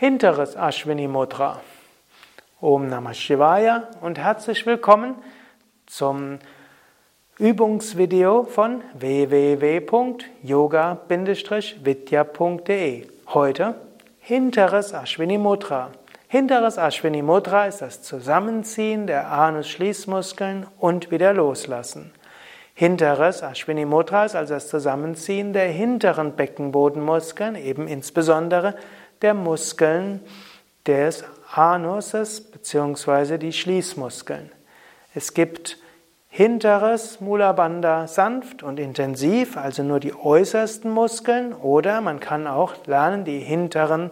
hinteres Ashwini Mudra. Om Namah Shivaya und herzlich willkommen zum Übungsvideo von www.yoga-vidya.de. Heute hinteres Ashwini Mudra. Hinteres Ashwini Mudra ist das Zusammenziehen der Anus-Schließmuskeln und wieder loslassen. Hinteres Ashwini Mudra ist also das Zusammenziehen der hinteren Beckenbodenmuskeln, eben insbesondere der Muskeln des Anuses bzw. die Schließmuskeln. Es gibt hinteres Mula Bandha sanft und intensiv, also nur die äußersten Muskeln, oder man kann auch lernen, die hinteren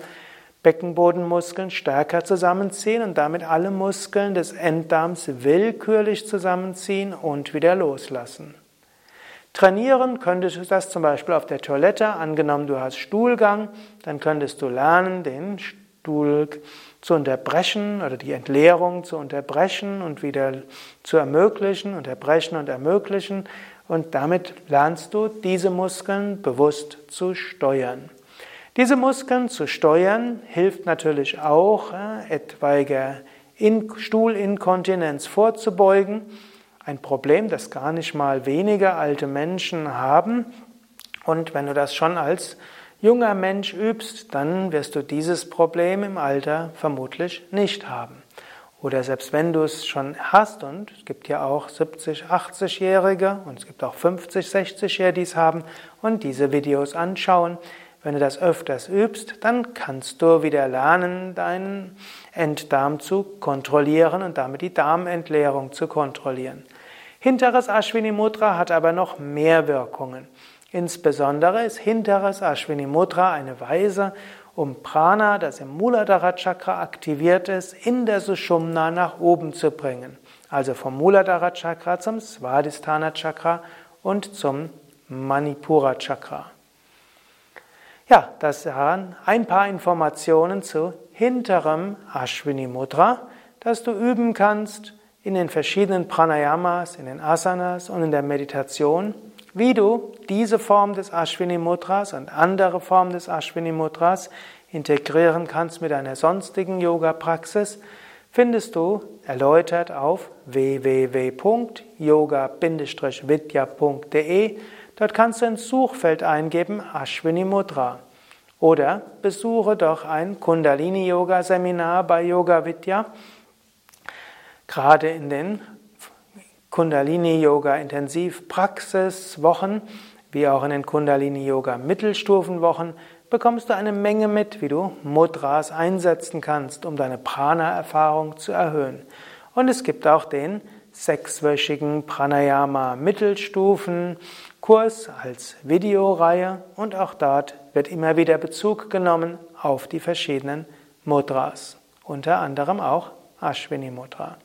Beckenbodenmuskeln stärker zusammenziehen und damit alle Muskeln des Enddarms willkürlich zusammenziehen und wieder loslassen. Trainieren könntest du das zum Beispiel auf der Toilette. Angenommen, du hast Stuhlgang, dann könntest du lernen, den Stuhl zu unterbrechen oder die Entleerung zu unterbrechen und wieder zu ermöglichen, unterbrechen und ermöglichen. Und damit lernst du, diese Muskeln bewusst zu steuern. Diese Muskeln zu steuern hilft natürlich auch, äh, etwaiger Stuhlinkontinenz vorzubeugen ein Problem, das gar nicht mal wenige alte Menschen haben. Und wenn du das schon als junger Mensch übst, dann wirst du dieses Problem im Alter vermutlich nicht haben. Oder selbst wenn du es schon hast, und es gibt ja auch 70, 80-Jährige und es gibt auch 50, 60-Jährige, die es haben und diese Videos anschauen, wenn du das öfters übst, dann kannst du wieder lernen, deinen Enddarm zu kontrollieren und damit die Darmentleerung zu kontrollieren. Hinteres Ashwini Mudra hat aber noch mehr Wirkungen. Insbesondere ist hinteres Ashwini Mudra eine Weise, um Prana, das im Muladhara Chakra aktiviert ist, in der Sushumna nach oben zu bringen. Also vom Muladhara Chakra zum Svadhisthana Chakra und zum Manipura Chakra. Ja, das waren ein paar Informationen zu hinterem Ashwini Mudra, das du üben kannst in den verschiedenen Pranayamas, in den Asanas und in der Meditation, wie du diese Form des Ashwini Mudras und andere Formen des Ashwini Mudras integrieren kannst mit deiner sonstigen Yoga-Praxis, findest du erläutert auf www.yoga-vidya.de. Dort kannst du ins Suchfeld eingeben Ashwini Mudra. Oder besuche doch ein Kundalini-Yoga-Seminar bei Yoga Vidya Gerade in den Kundalini-Yoga Intensivpraxiswochen, wie auch in den Kundalini-Yoga Mittelstufenwochen, bekommst du eine Menge mit, wie du Mudras einsetzen kannst, um deine Prana-Erfahrung zu erhöhen. Und es gibt auch den sechswöchigen Pranayama Mittelstufen Kurs als Videoreihe und auch dort wird immer wieder Bezug genommen auf die verschiedenen Mudras, unter anderem auch Ashwini Mudra.